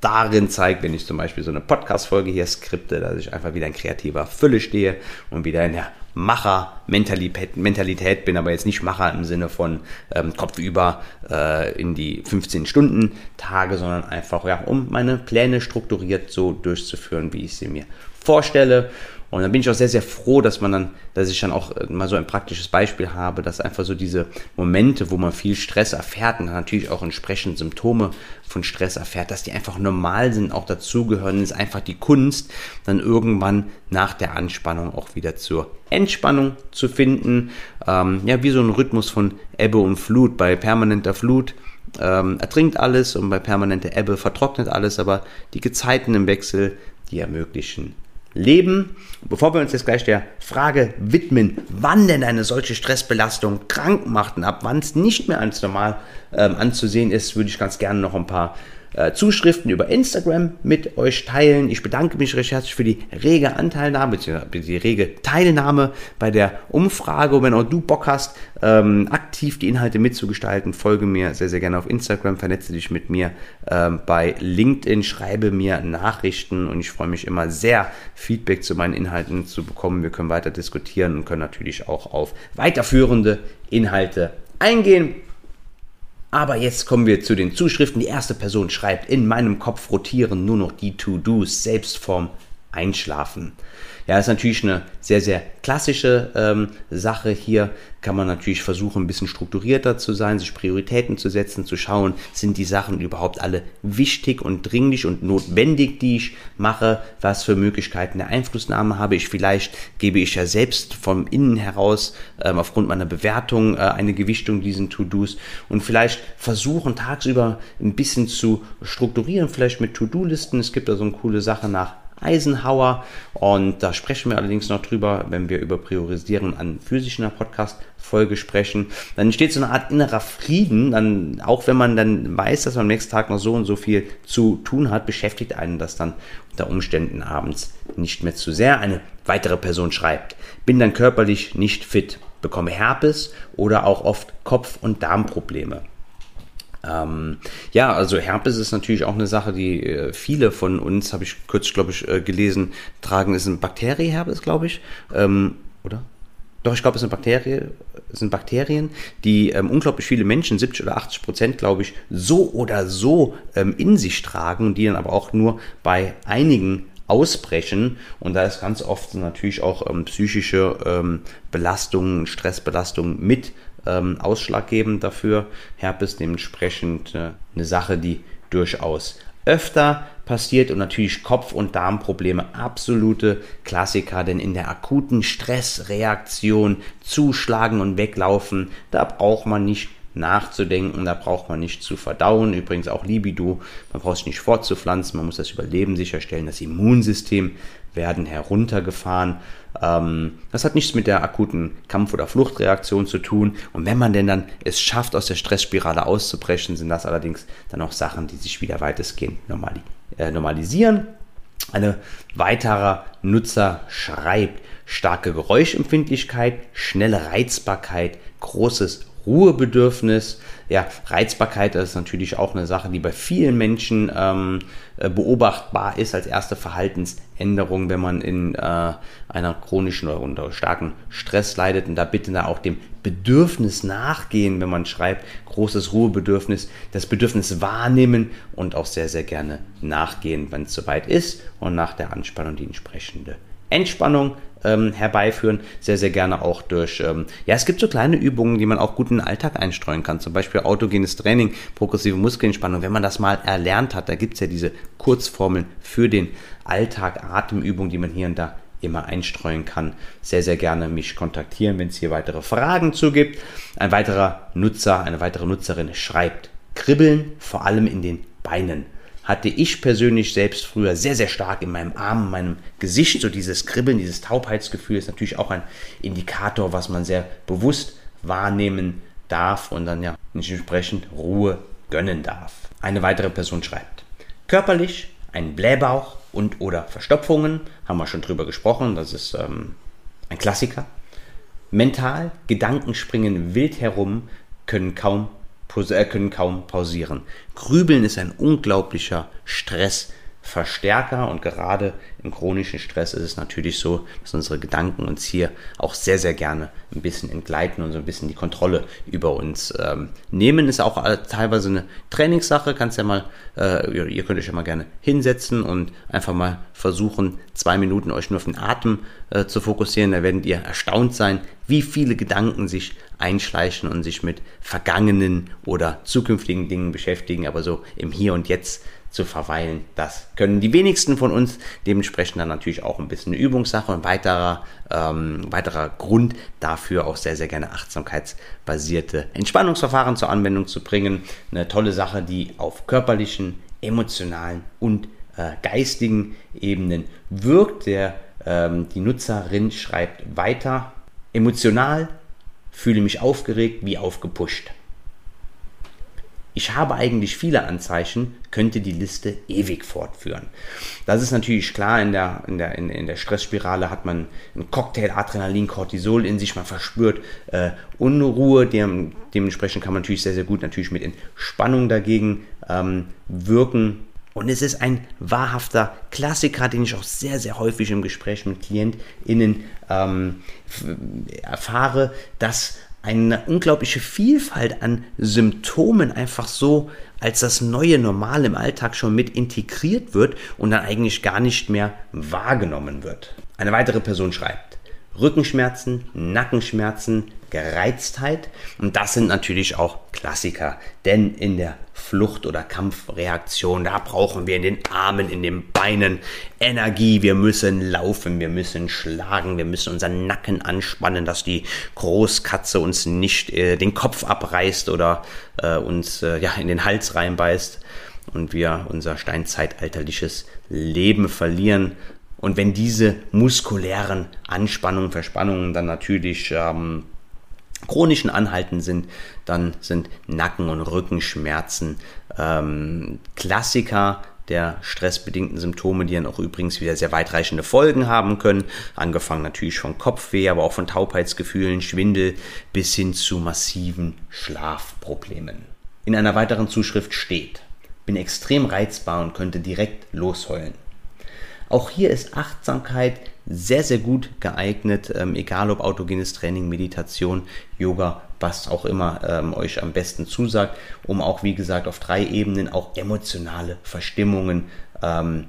darin zeigt, wenn ich zum Beispiel so eine Podcast-Folge hier skripte, dass ich einfach wieder in kreativer Fülle stehe und wieder in der Macher-Mentalität bin, aber jetzt nicht Macher im Sinne von ähm, kopfüber äh, in die 15-Stunden-Tage, sondern einfach, ja, um meine Pläne strukturiert so durchzuführen, wie ich sie mir vorstelle und dann bin ich auch sehr, sehr froh, dass man dann, dass ich dann auch äh, mal so ein praktisches Beispiel habe, dass einfach so diese Momente, wo man viel Stress erfährt und natürlich auch entsprechend Symptome von Stress erfährt, dass die einfach normal sind, auch dazugehören, ist einfach die Kunst, dann irgendwann nach der Anspannung auch wieder zur Entspannung zu finden. Ähm, ja, wie so ein Rhythmus von Ebbe und Flut. Bei permanenter Flut ähm, ertrinkt alles und bei permanenter Ebbe vertrocknet alles, aber die Gezeiten im Wechsel, die ermöglichen Leben. Bevor wir uns jetzt gleich der Frage widmen, wann denn eine solche Stressbelastung krank macht und ab wann es nicht mehr als normal ähm, anzusehen ist, würde ich ganz gerne noch ein paar äh, Zuschriften über Instagram mit euch teilen. Ich bedanke mich recht herzlich für die rege Anteilnahme, bzw. die rege Teilnahme bei der Umfrage. Und wenn auch du Bock hast, ähm, aktiv die Inhalte mitzugestalten, folge mir sehr, sehr gerne auf Instagram, vernetze dich mit mir ähm, bei LinkedIn, schreibe mir Nachrichten und ich freue mich immer sehr, Feedback zu meinen Inhalten zu bekommen. Wir können weiter diskutieren und können natürlich auch auf weiterführende Inhalte eingehen. Aber jetzt kommen wir zu den Zuschriften. Die erste Person schreibt, in meinem Kopf rotieren nur noch die To-Dos, selbst vorm Einschlafen. Ja, ist natürlich eine sehr, sehr klassische ähm, Sache. Hier kann man natürlich versuchen, ein bisschen strukturierter zu sein, sich Prioritäten zu setzen, zu schauen, sind die Sachen überhaupt alle wichtig und dringlich und notwendig, die ich mache, was für Möglichkeiten der Einflussnahme habe ich. Vielleicht gebe ich ja selbst vom Innen heraus ähm, aufgrund meiner Bewertung äh, eine Gewichtung diesen To-Dos und vielleicht versuchen tagsüber ein bisschen zu strukturieren, vielleicht mit To-Do-Listen. Es gibt da so eine coole Sache nach Eisenhower. Und da sprechen wir allerdings noch drüber, wenn wir über Priorisieren an physischen Podcast-Folge sprechen. Dann entsteht so eine Art innerer Frieden. Dann, auch wenn man dann weiß, dass man am nächsten Tag noch so und so viel zu tun hat, beschäftigt einen das dann unter Umständen abends nicht mehr zu sehr. Eine weitere Person schreibt, bin dann körperlich nicht fit, bekomme Herpes oder auch oft Kopf- und Darmprobleme. Ähm, ja, also Herpes ist natürlich auch eine Sache, die äh, viele von uns, habe ich kürzlich, glaube ich, äh, gelesen, tragen. Ist ein Bakterieherpes, glaube ich. Ähm, oder? Doch, ich glaube, es sind, Bakterie, es sind Bakterien, die ähm, unglaublich viele Menschen, 70 oder 80 Prozent, glaube ich, so oder so ähm, in sich tragen, die dann aber auch nur bei einigen ausbrechen. Und da ist ganz oft natürlich auch ähm, psychische ähm, Belastungen, Stressbelastungen mit ähm, ausschlaggebend dafür. Herpes dementsprechend äh, eine Sache, die durchaus öfter passiert und natürlich Kopf- und Darmprobleme absolute Klassiker, denn in der akuten Stressreaktion zuschlagen und weglaufen, da braucht man nicht nachzudenken, da braucht man nicht zu verdauen, übrigens auch Libido, man braucht sich nicht fortzupflanzen, man muss das Überleben sicherstellen, das Immunsystem werden heruntergefahren. Ähm, das hat nichts mit der akuten Kampf- oder Fluchtreaktion zu tun. Und wenn man denn dann es schafft, aus der Stressspirale auszubrechen, sind das allerdings dann auch Sachen, die sich wieder weitestgehend äh, normalisieren. Ein weiterer Nutzer schreibt, starke Geräuschempfindlichkeit, schnelle Reizbarkeit, großes Ruhebedürfnis. Ja, Reizbarkeit ist natürlich auch eine Sache, die bei vielen Menschen ähm, äh, beobachtbar ist als erste Verhaltensänderung, wenn man in äh, einer chronischen oder unter starken Stress leidet und da bitte da auch dem Bedürfnis nachgehen, wenn man schreibt, großes Ruhebedürfnis, das Bedürfnis wahrnehmen und auch sehr, sehr gerne nachgehen, wenn es soweit ist und nach der Anspannung die entsprechende Entspannung ähm, herbeiführen. Sehr, sehr gerne auch durch, ähm, ja, es gibt so kleine Übungen, die man auch gut in den Alltag einstreuen kann. Zum Beispiel autogenes Training, progressive Muskelentspannung. Wenn man das mal erlernt hat, da gibt es ja diese Kurzformeln für den Alltag, Atemübungen, die man hier und da immer einstreuen kann. Sehr, sehr gerne mich kontaktieren, wenn es hier weitere Fragen zu gibt. Ein weiterer Nutzer, eine weitere Nutzerin schreibt, Kribbeln, vor allem in den Beinen hatte ich persönlich selbst früher sehr, sehr stark in meinem Arm, in meinem Gesicht. So dieses Kribbeln, dieses Taubheitsgefühl ist natürlich auch ein Indikator, was man sehr bewusst wahrnehmen darf und dann ja entsprechend Ruhe gönnen darf. Eine weitere Person schreibt, körperlich ein Blähbauch und oder Verstopfungen, haben wir schon drüber gesprochen, das ist ähm, ein Klassiker. Mental, Gedanken springen wild herum, können kaum kaum pausieren. Grübeln ist ein unglaublicher Stress. Verstärker und gerade im chronischen Stress ist es natürlich so, dass unsere Gedanken uns hier auch sehr, sehr gerne ein bisschen entgleiten und so ein bisschen die Kontrolle über uns ähm, nehmen. Ist auch teilweise eine Trainingssache. Kannst ja mal, äh, ihr könnt euch ja mal gerne hinsetzen und einfach mal versuchen, zwei Minuten euch nur auf den Atem äh, zu fokussieren. Da werdet ihr erstaunt sein, wie viele Gedanken sich einschleichen und sich mit vergangenen oder zukünftigen Dingen beschäftigen, aber so im Hier und Jetzt zu verweilen. Das können die wenigsten von uns. Dementsprechend dann natürlich auch ein bisschen eine Übungssache und weiterer, ähm, weiterer Grund dafür auch sehr, sehr gerne achtsamkeitsbasierte Entspannungsverfahren zur Anwendung zu bringen. Eine tolle Sache, die auf körperlichen, emotionalen und äh, geistigen Ebenen wirkt. Der, ähm, die Nutzerin schreibt weiter, emotional fühle mich aufgeregt wie aufgepusht. Ich habe eigentlich viele Anzeichen, könnte die Liste ewig fortführen. Das ist natürlich klar, in der, in der, in, der Stressspirale hat man einen Cocktail Adrenalin, Cortisol in sich, man verspürt äh, Unruhe, dem, dementsprechend kann man natürlich sehr, sehr gut natürlich mit Entspannung dagegen ähm, wirken. Und es ist ein wahrhafter Klassiker, den ich auch sehr, sehr häufig im Gespräch mit KlientInnen ähm, erfahre, dass eine unglaubliche Vielfalt an Symptomen einfach so als das neue Normal im Alltag schon mit integriert wird und dann eigentlich gar nicht mehr wahrgenommen wird. Eine weitere Person schreibt, Rückenschmerzen, Nackenschmerzen, Gereiztheit. Und das sind natürlich auch Klassiker, denn in der Flucht- oder Kampfreaktion, da brauchen wir in den Armen, in den Beinen Energie. Wir müssen laufen, wir müssen schlagen, wir müssen unseren Nacken anspannen, dass die Großkatze uns nicht äh, den Kopf abreißt oder äh, uns äh, ja, in den Hals reinbeißt und wir unser steinzeitalterliches Leben verlieren. Und wenn diese muskulären Anspannungen, Verspannungen dann natürlich ähm, chronischen Anhalten sind, dann sind Nacken- und Rückenschmerzen ähm, Klassiker der stressbedingten Symptome, die dann auch übrigens wieder sehr weitreichende Folgen haben können. Angefangen natürlich von Kopfweh, aber auch von Taubheitsgefühlen, Schwindel bis hin zu massiven Schlafproblemen. In einer weiteren Zuschrift steht, bin extrem reizbar und könnte direkt losheulen. Auch hier ist Achtsamkeit sehr, sehr gut geeignet, ähm, egal ob autogenes Training, Meditation, Yoga, was auch immer ähm, euch am besten zusagt, um auch, wie gesagt, auf drei Ebenen auch emotionale Verstimmungen ähm,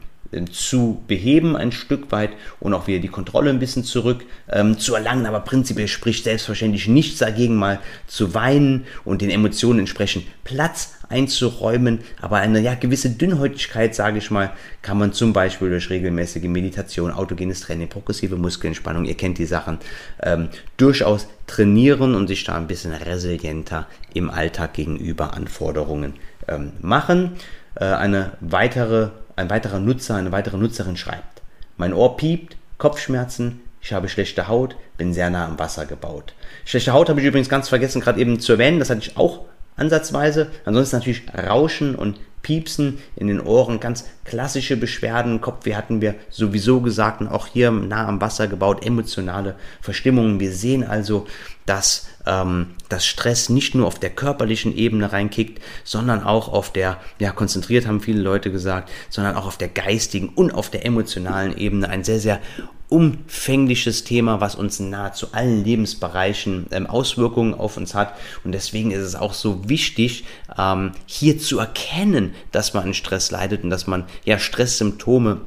zu beheben ein Stück weit und auch wieder die Kontrolle ein bisschen zurück ähm, zu erlangen. Aber prinzipiell spricht selbstverständlich nichts dagegen, mal zu weinen und den Emotionen entsprechend Platz einzuräumen. Aber eine ja, gewisse Dünnhäutigkeit, sage ich mal, kann man zum Beispiel durch regelmäßige Meditation, autogenes Training, progressive Muskelentspannung, ihr kennt die Sachen, ähm, durchaus trainieren und sich da ein bisschen resilienter im Alltag gegenüber Anforderungen ähm, machen. Äh, eine weitere ein weiterer Nutzer, eine weitere Nutzerin schreibt. Mein Ohr piept, Kopfschmerzen, ich habe schlechte Haut, bin sehr nah am Wasser gebaut. Schlechte Haut habe ich übrigens ganz vergessen, gerade eben zu erwähnen, das hatte ich auch ansatzweise. Ansonsten natürlich Rauschen und Piepsen in den Ohren, ganz klassische Beschwerden. Kopfweh hatten wir sowieso gesagt und auch hier nah am Wasser gebaut, emotionale Verstimmungen. Wir sehen also, dass ähm, das Stress nicht nur auf der körperlichen Ebene reinkickt, sondern auch auf der, ja, konzentriert haben viele Leute gesagt, sondern auch auf der geistigen und auf der emotionalen Ebene ein sehr, sehr umfängliches Thema, was uns nahezu allen Lebensbereichen ähm, Auswirkungen auf uns hat. Und deswegen ist es auch so wichtig, ähm, hier zu erkennen, dass man an Stress leidet und dass man ja Stresssymptome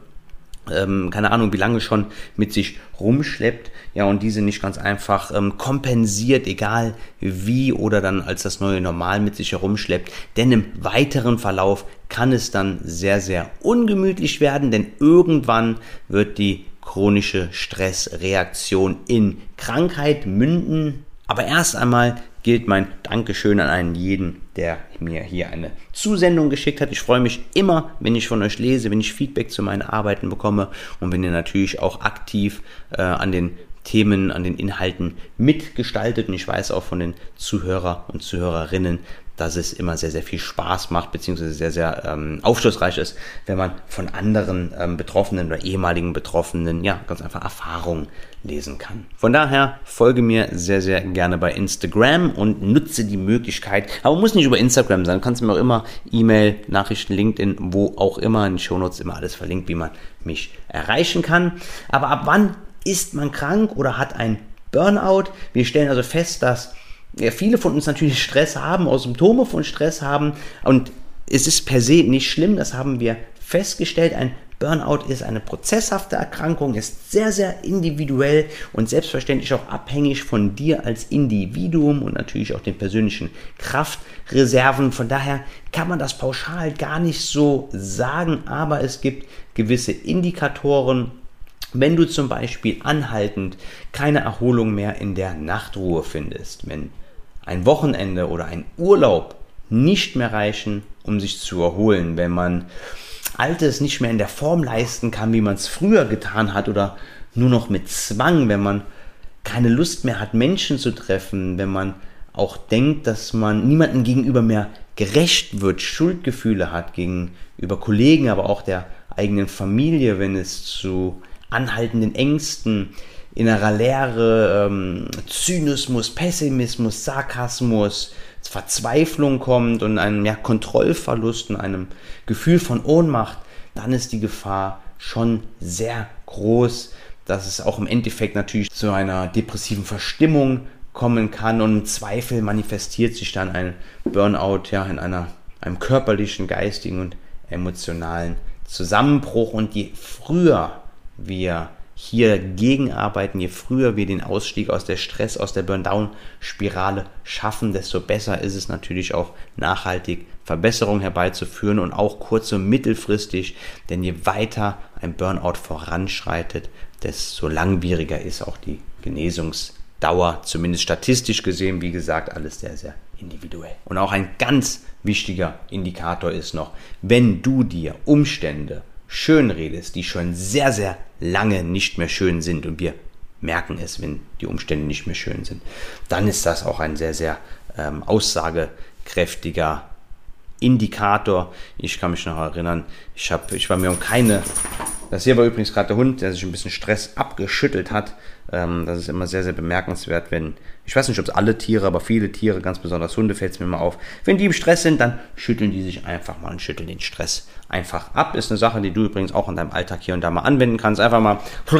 ähm, keine Ahnung, wie lange schon mit sich rumschleppt, ja, und diese nicht ganz einfach ähm, kompensiert, egal wie oder dann als das neue Normal mit sich herumschleppt. Denn im weiteren Verlauf kann es dann sehr, sehr ungemütlich werden, denn irgendwann wird die chronische Stressreaktion in Krankheit münden. Aber erst einmal gilt mein Dankeschön an einen jeden, der mir hier eine Zusendung geschickt hat. Ich freue mich immer, wenn ich von euch lese, wenn ich Feedback zu meinen Arbeiten bekomme und wenn ihr natürlich auch aktiv äh, an den Themen, an den Inhalten mitgestaltet. Und ich weiß auch von den Zuhörer und Zuhörerinnen, dass es immer sehr, sehr viel Spaß macht, beziehungsweise sehr, sehr ähm, aufschlussreich ist, wenn man von anderen ähm, Betroffenen oder ehemaligen Betroffenen ja ganz einfach Erfahrungen lesen kann. Von daher folge mir sehr, sehr gerne bei Instagram und nutze die Möglichkeit, aber muss nicht über Instagram sein, kannst mir auch immer E-Mail, Nachrichten, LinkedIn, wo auch immer, in den Shownotes immer alles verlinkt, wie man mich erreichen kann. Aber ab wann ist man krank oder hat ein Burnout? Wir stellen also fest, dass ja, viele von uns natürlich Stress haben, auch Symptome von Stress haben und es ist per se nicht schlimm, das haben wir festgestellt. Ein Burnout ist eine prozesshafte Erkrankung, ist sehr, sehr individuell und selbstverständlich auch abhängig von dir als Individuum und natürlich auch den persönlichen Kraftreserven. Von daher kann man das pauschal gar nicht so sagen, aber es gibt gewisse Indikatoren, wenn du zum Beispiel anhaltend keine Erholung mehr in der Nachtruhe findest, wenn ein Wochenende oder ein Urlaub nicht mehr reichen, um sich zu erholen, wenn man Altes nicht mehr in der Form leisten kann, wie man es früher getan hat oder nur noch mit Zwang, wenn man keine Lust mehr hat, Menschen zu treffen, wenn man auch denkt, dass man niemandem gegenüber mehr gerecht wird, Schuldgefühle hat gegenüber Kollegen, aber auch der eigenen Familie, wenn es zu anhaltenden Ängsten, innerer Leere, ähm, Zynismus, Pessimismus, Sarkasmus, Verzweiflung kommt und einem ja, Kontrollverlust und einem Gefühl von Ohnmacht, dann ist die Gefahr schon sehr groß, dass es auch im Endeffekt natürlich zu einer depressiven Verstimmung kommen kann und im Zweifel manifestiert sich dann ein Burnout ja in einer, einem körperlichen, geistigen und emotionalen Zusammenbruch und je früher wir hier gegenarbeiten, je früher wir den Ausstieg aus der Stress, aus der Burn-Down-Spirale schaffen, desto besser ist es natürlich auch nachhaltig Verbesserungen herbeizuführen und auch kurz- und mittelfristig, denn je weiter ein Burnout voranschreitet, desto langwieriger ist auch die Genesungsdauer, zumindest statistisch gesehen, wie gesagt, alles sehr, sehr individuell. Und auch ein ganz wichtiger Indikator ist noch, wenn du dir Umstände schön redest, die schon sehr, sehr lange nicht mehr schön sind und wir merken es, wenn die Umstände nicht mehr schön sind, dann ist das auch ein sehr, sehr ähm, aussagekräftiger Indikator. Ich kann mich noch erinnern, ich, hab, ich war mir um keine, das hier war übrigens gerade der Hund, der sich ein bisschen Stress abgeschüttelt hat. Ähm, das ist immer sehr, sehr bemerkenswert, wenn, ich weiß nicht, ob es alle Tiere, aber viele Tiere, ganz besonders Hunde, fällt es mir mal auf. Wenn die im Stress sind, dann schütteln die sich einfach mal und schütteln den Stress einfach ab. Ist eine Sache, die du übrigens auch in deinem Alltag hier und da mal anwenden kannst. Einfach mal,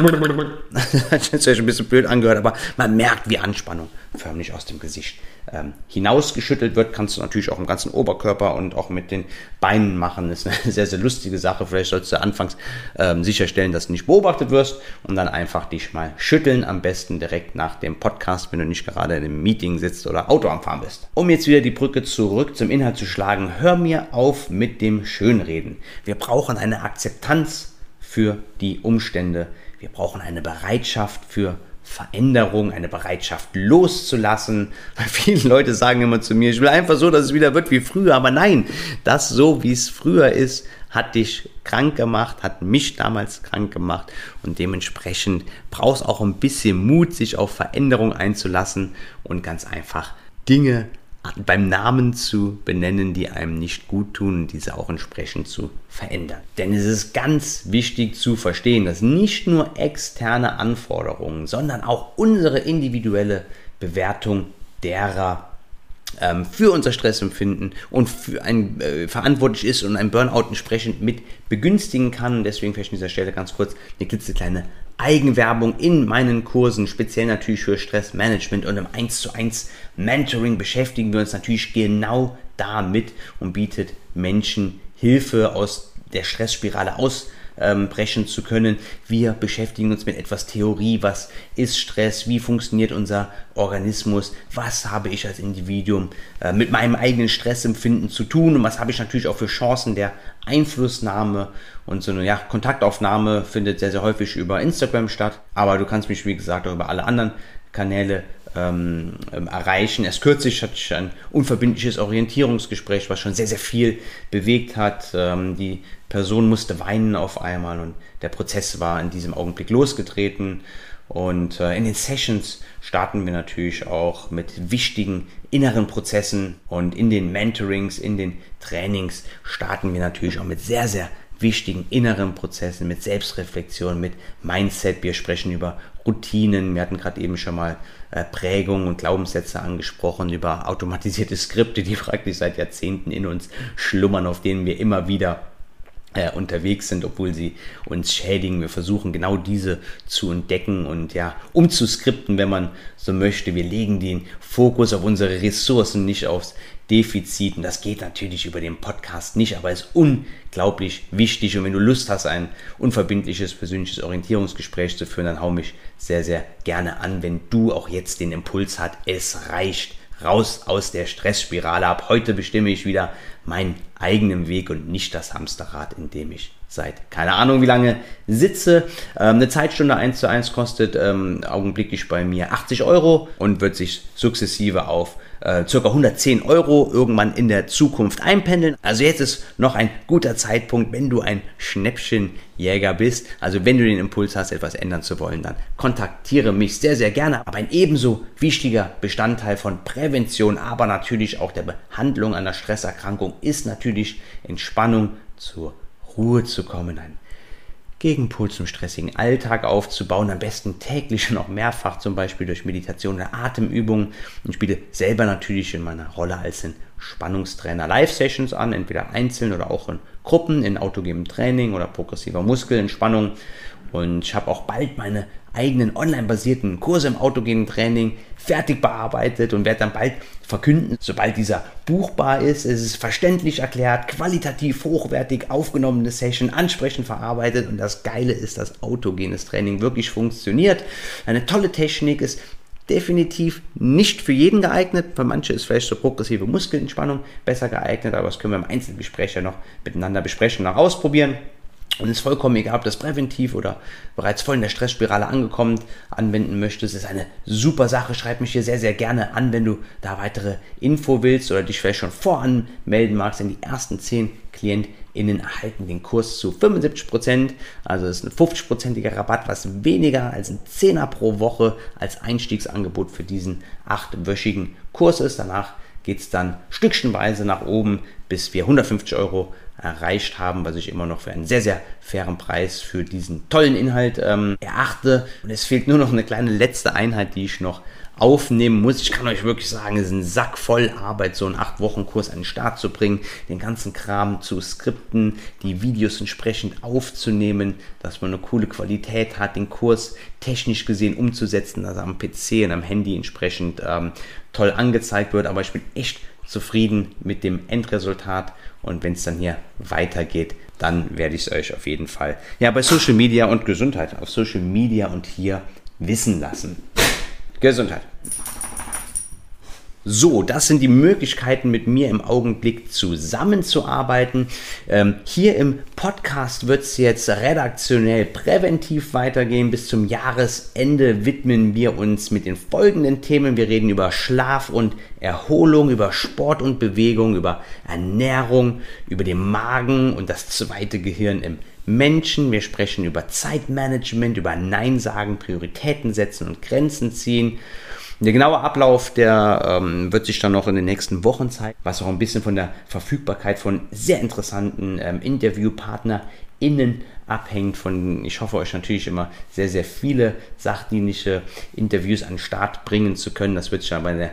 das ist ja ein bisschen blöd angehört, aber man merkt, wie Anspannung förmlich aus dem Gesicht ähm, hinausgeschüttelt wird. Kannst du natürlich auch im ganzen Oberkörper und auch mit den Beinen machen. Ist eine sehr, sehr lustige Sache. Vielleicht sollst du anfangs ähm, sicherstellen, dass du nicht beobachtet wirst und dann einfach dich mal schütteln. Am besten direkt nach dem Podcast, wenn du nicht gerade in einem Meeting sitzt oder Auto am Fahren bist. Um jetzt wieder die Brücke zurück zum Inhalt zu schlagen, hör mir auf mit dem Schönreden. Wir brauchen eine Akzeptanz für die Umstände. Wir brauchen eine Bereitschaft für Veränderung, eine Bereitschaft loszulassen. Weil viele Leute sagen immer zu mir, ich will einfach so, dass es wieder wird wie früher. Aber nein, das so, wie es früher ist, hat dich krank gemacht, hat mich damals krank gemacht. Und dementsprechend brauchst auch ein bisschen Mut, sich auf Veränderung einzulassen und ganz einfach Dinge beim Namen zu benennen, die einem nicht gut tun und diese auch entsprechend zu verändern. Denn es ist ganz wichtig zu verstehen, dass nicht nur externe Anforderungen, sondern auch unsere individuelle Bewertung derer ähm, für unser Stressempfinden und für ein äh, verantwortlich ist und ein Burnout entsprechend mit begünstigen kann. Und deswegen vielleicht an dieser Stelle ganz kurz eine klitzekleine Eigenwerbung in meinen Kursen, speziell natürlich für Stressmanagement und im 1 zu 1 Mentoring beschäftigen wir uns natürlich genau damit und bietet Menschen Hilfe aus der Stressspirale aus ähm, brechen zu können. Wir beschäftigen uns mit etwas Theorie, was ist Stress, wie funktioniert unser Organismus, was habe ich als Individuum äh, mit meinem eigenen Stressempfinden zu tun und was habe ich natürlich auch für Chancen der Einflussnahme und so eine ja, Kontaktaufnahme findet sehr, sehr häufig über Instagram statt. Aber du kannst mich, wie gesagt, auch über alle anderen Kanäle ähm, ähm, erreichen. Erst kürzlich hatte ich ein unverbindliches Orientierungsgespräch, was schon sehr, sehr viel bewegt hat. Ähm, die Person musste weinen auf einmal und der Prozess war in diesem Augenblick losgetreten. Und äh, in den Sessions starten wir natürlich auch mit wichtigen inneren Prozessen und in den Mentorings, in den Trainings starten wir natürlich auch mit sehr, sehr wichtigen inneren Prozessen, mit Selbstreflexion, mit Mindset. Wir sprechen über Routinen. Wir hatten gerade eben schon mal äh, Prägungen und Glaubenssätze angesprochen, über automatisierte Skripte, die praktisch seit Jahrzehnten in uns schlummern, auf denen wir immer wieder äh, unterwegs sind, obwohl sie uns schädigen. Wir versuchen genau diese zu entdecken und ja, umzuskripten, wenn man so möchte. Wir legen den Fokus auf unsere Ressourcen, nicht aufs Defizit. Und das geht natürlich über den Podcast nicht, aber ist unglaublich wichtig. Und wenn du Lust hast, ein unverbindliches persönliches Orientierungsgespräch zu führen, dann hau mich sehr, sehr gerne an, wenn du auch jetzt den Impuls hast, es reicht raus aus der Stressspirale. Ab heute bestimme ich wieder meinen eigenen Weg und nicht das Hamsterrad, in dem ich seit keine Ahnung wie lange sitze. Ähm, eine Zeitstunde 1 zu 1 kostet ähm, augenblicklich bei mir 80 Euro und wird sich sukzessive auf äh, circa 110 Euro irgendwann in der Zukunft einpendeln. Also jetzt ist noch ein guter Zeitpunkt, wenn du ein Schnäppchenjäger bist. Also wenn du den Impuls hast, etwas ändern zu wollen, dann kontaktiere mich sehr, sehr gerne. Aber ein ebenso wichtiger Bestandteil von Prävention, aber natürlich auch der Behandlung einer Stresserkrankung ist natürlich Entspannung zur Ruhe zu kommen, ein Gegenpol zum stressigen Alltag aufzubauen, am besten täglich noch mehrfach, zum Beispiel durch Meditation oder Atemübungen. Und spiele selber natürlich in meiner Rolle als Entspannungstrainer Live-Sessions an, entweder einzeln oder auch in Gruppen, in autogenem Training oder progressiver Muskelentspannung. Und ich habe auch bald meine eigenen online-basierten Kurse im autogenen Training fertig bearbeitet und werde dann bald verkünden, sobald dieser buchbar ist. Es ist verständlich erklärt, qualitativ hochwertig aufgenommene Session, ansprechend verarbeitet und das Geile ist, dass autogenes Training wirklich funktioniert. Eine tolle Technik ist definitiv nicht für jeden geeignet. Für manche ist vielleicht so progressive Muskelentspannung besser geeignet, aber das können wir im Einzelgespräch ja noch miteinander besprechen, noch ausprobieren. Und es ist vollkommen egal, ob das präventiv oder bereits voll in der Stressspirale angekommen anwenden möchtest. Es ist eine super Sache. Schreib mich hier sehr, sehr gerne an, wenn du da weitere Info willst oder dich vielleicht schon voranmelden magst. Denn die ersten 10 KlientInnen erhalten den Kurs zu 75%. Also ist ein 50%iger Rabatt, was weniger als ein Zehner pro Woche als Einstiegsangebot für diesen achtwöchigen Kurs ist. Danach geht es dann stückchenweise nach oben, bis wir 150 Euro erreicht haben, was ich immer noch für einen sehr, sehr fairen Preis für diesen tollen Inhalt ähm, erachte. Und es fehlt nur noch eine kleine letzte Einheit, die ich noch aufnehmen muss. Ich kann euch wirklich sagen, es ist ein Sack voll Arbeit, so einen 8-Wochen-Kurs an den Start zu bringen, den ganzen Kram zu skripten, die Videos entsprechend aufzunehmen, dass man eine coole Qualität hat, den Kurs technisch gesehen umzusetzen, dass er am PC und am Handy entsprechend ähm, toll angezeigt wird. Aber ich bin echt zufrieden mit dem Endresultat und wenn es dann hier weitergeht, dann werde ich es euch auf jeden Fall ja bei Social Media und Gesundheit auf Social Media und hier wissen lassen. Gesundheit. So, das sind die Möglichkeiten, mit mir im Augenblick zusammenzuarbeiten. Ähm, hier im Podcast wird es jetzt redaktionell präventiv weitergehen. Bis zum Jahresende widmen wir uns mit den folgenden Themen. Wir reden über Schlaf und Erholung, über Sport und Bewegung, über Ernährung, über den Magen und das zweite Gehirn im Menschen. Wir sprechen über Zeitmanagement, über Nein sagen, Prioritäten setzen und Grenzen ziehen. Der genaue Ablauf, der ähm, wird sich dann noch in den nächsten Wochen zeigen, was auch ein bisschen von der Verfügbarkeit von sehr interessanten ähm, InterviewpartnerInnen abhängt. Von, ich hoffe euch natürlich immer sehr, sehr viele sachdienliche Interviews an den Start bringen zu können. Das wird sich aber in der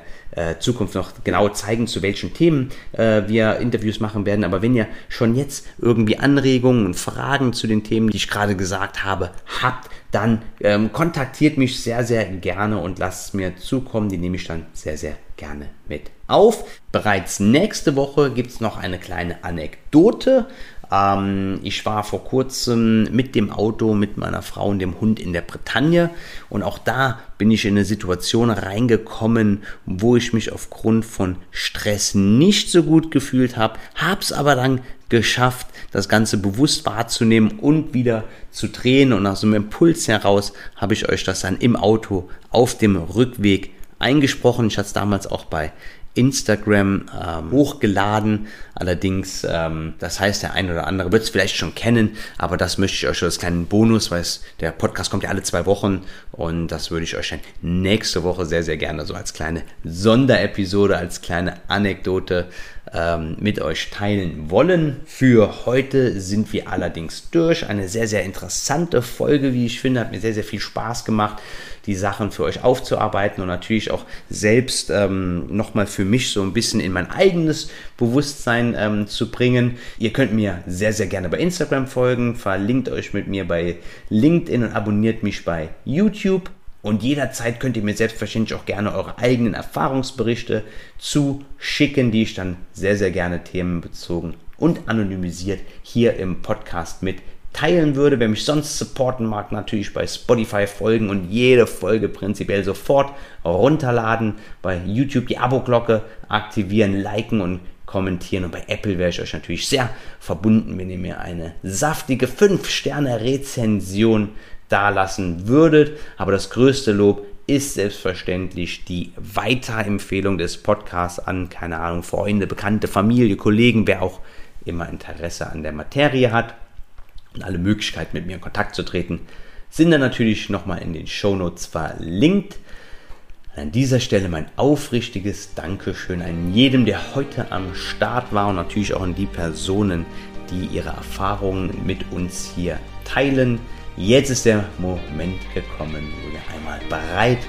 Zukunft noch genau zeigen, zu welchen Themen äh, wir Interviews machen werden. Aber wenn ihr schon jetzt irgendwie Anregungen und Fragen zu den Themen, die ich gerade gesagt habe, habt, dann ähm, kontaktiert mich sehr, sehr gerne und lasst es mir zukommen. Die nehme ich dann sehr, sehr gerne mit auf. Bereits nächste Woche gibt es noch eine kleine Anekdote. Ähm, ich war vor kurzem mit dem Auto, mit meiner Frau und dem Hund in der Bretagne und auch da bin ich in eine Situation reingekommen, wo ich mich aufgrund von Stress nicht so gut gefühlt habe, habe es aber dann geschafft, das Ganze bewusst wahrzunehmen und wieder zu drehen. Und aus so einem Impuls heraus habe ich euch das dann im Auto auf dem Rückweg eingesprochen. Ich hatte es damals auch bei Instagram ähm, hochgeladen. Allerdings, ähm, das heißt, der ein oder andere wird es vielleicht schon kennen, aber das möchte ich euch schon als kleinen Bonus, weil es, der Podcast kommt ja alle zwei Wochen und das würde ich euch dann nächste Woche sehr, sehr gerne so als kleine Sonderepisode, als kleine Anekdote ähm, mit euch teilen wollen. Für heute sind wir allerdings durch. Eine sehr, sehr interessante Folge, wie ich finde, hat mir sehr, sehr viel Spaß gemacht die Sachen für euch aufzuarbeiten und natürlich auch selbst ähm, nochmal für mich so ein bisschen in mein eigenes Bewusstsein ähm, zu bringen. Ihr könnt mir sehr, sehr gerne bei Instagram folgen, verlinkt euch mit mir bei LinkedIn und abonniert mich bei YouTube. Und jederzeit könnt ihr mir selbstverständlich auch gerne eure eigenen Erfahrungsberichte zuschicken, die ich dann sehr, sehr gerne themenbezogen und anonymisiert hier im Podcast mit teilen würde. Wer mich sonst supporten mag, natürlich bei Spotify folgen und jede Folge prinzipiell sofort runterladen. Bei YouTube die Abo-Glocke aktivieren, liken und kommentieren. Und bei Apple wäre ich euch natürlich sehr verbunden, wenn ihr mir eine saftige 5-Sterne-Rezension dalassen würdet. Aber das größte Lob ist selbstverständlich die Weiterempfehlung des Podcasts an, keine Ahnung, Freunde, Bekannte, Familie, Kollegen, wer auch immer Interesse an der Materie hat und alle Möglichkeiten mit mir in Kontakt zu treten, sind dann natürlich nochmal in den Shownotes verlinkt. An dieser Stelle mein aufrichtiges Dankeschön an jedem, der heute am Start war und natürlich auch an die Personen, die ihre Erfahrungen mit uns hier teilen. Jetzt ist der Moment gekommen, wo wir einmal bereit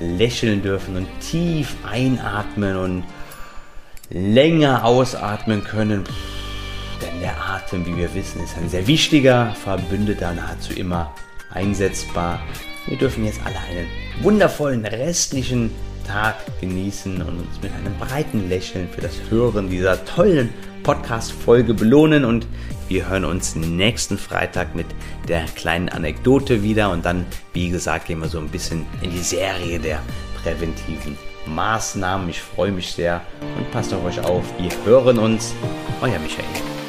lächeln dürfen und tief einatmen und länger ausatmen können. Denn der Atem, wie wir wissen, ist ein sehr wichtiger Verbündeter, nahezu immer einsetzbar. Wir dürfen jetzt alle einen wundervollen restlichen Tag genießen und uns mit einem breiten Lächeln für das Hören dieser tollen Podcast-Folge belohnen. Und wir hören uns nächsten Freitag mit der kleinen Anekdote wieder. Und dann, wie gesagt, gehen wir so ein bisschen in die Serie der präventiven Maßnahmen. Ich freue mich sehr und passt auf euch auf. Wir hören uns. Euer Michael.